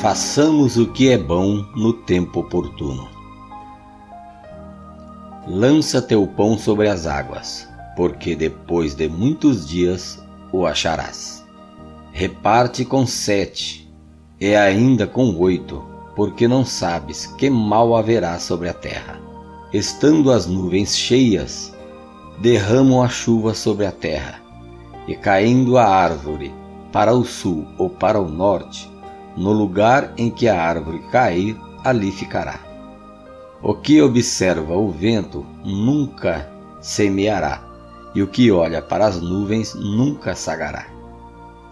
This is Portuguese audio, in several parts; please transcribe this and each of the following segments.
Façamos o que é bom no tempo oportuno. Lança teu pão sobre as águas, porque depois de muitos dias o acharás. Reparte com sete, e ainda com oito, porque não sabes que mal haverá sobre a terra. Estando as nuvens cheias, derramam a chuva sobre a terra, e caindo a árvore para o sul ou para o norte, no lugar em que a árvore cair, ali ficará. O que observa o vento nunca semeará, e o que olha para as nuvens nunca sagará.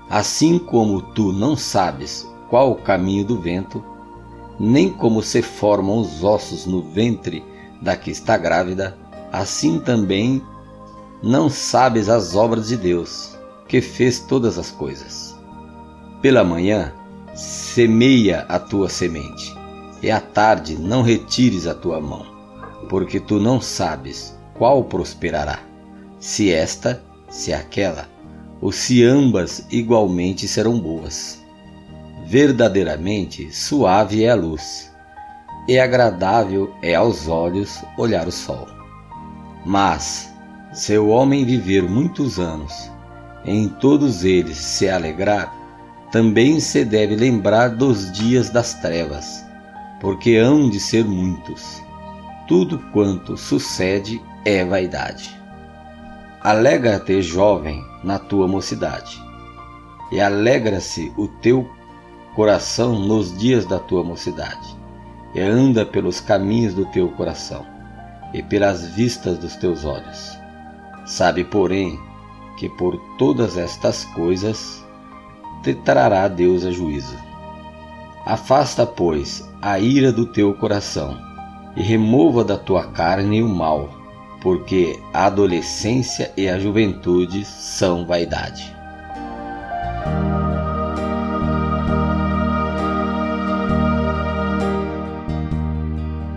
Assim como tu não sabes qual o caminho do vento, nem como se formam os ossos no ventre da que está grávida, assim também não sabes as obras de Deus, que fez todas as coisas. Pela manhã semeia a tua semente, e à tarde não retires a tua mão, porque tu não sabes qual prosperará, se esta, se aquela, ou se ambas igualmente serão boas. Verdadeiramente suave é a luz, e agradável é aos olhos olhar o sol. Mas, se o homem viver muitos anos, em todos eles se alegrar, também se deve lembrar dos dias das trevas, porque hão de ser muitos. Tudo quanto sucede é vaidade. Alegra-te, jovem, na tua mocidade, e alegra-se o teu coração nos dias da tua mocidade, e anda pelos caminhos do teu coração, e pelas vistas dos teus olhos. Sabe, porém, que por todas estas coisas te trará Deus a juízo. Afasta, pois, a ira do teu coração, e remova da tua carne o mal, porque a adolescência e a juventude são vaidade.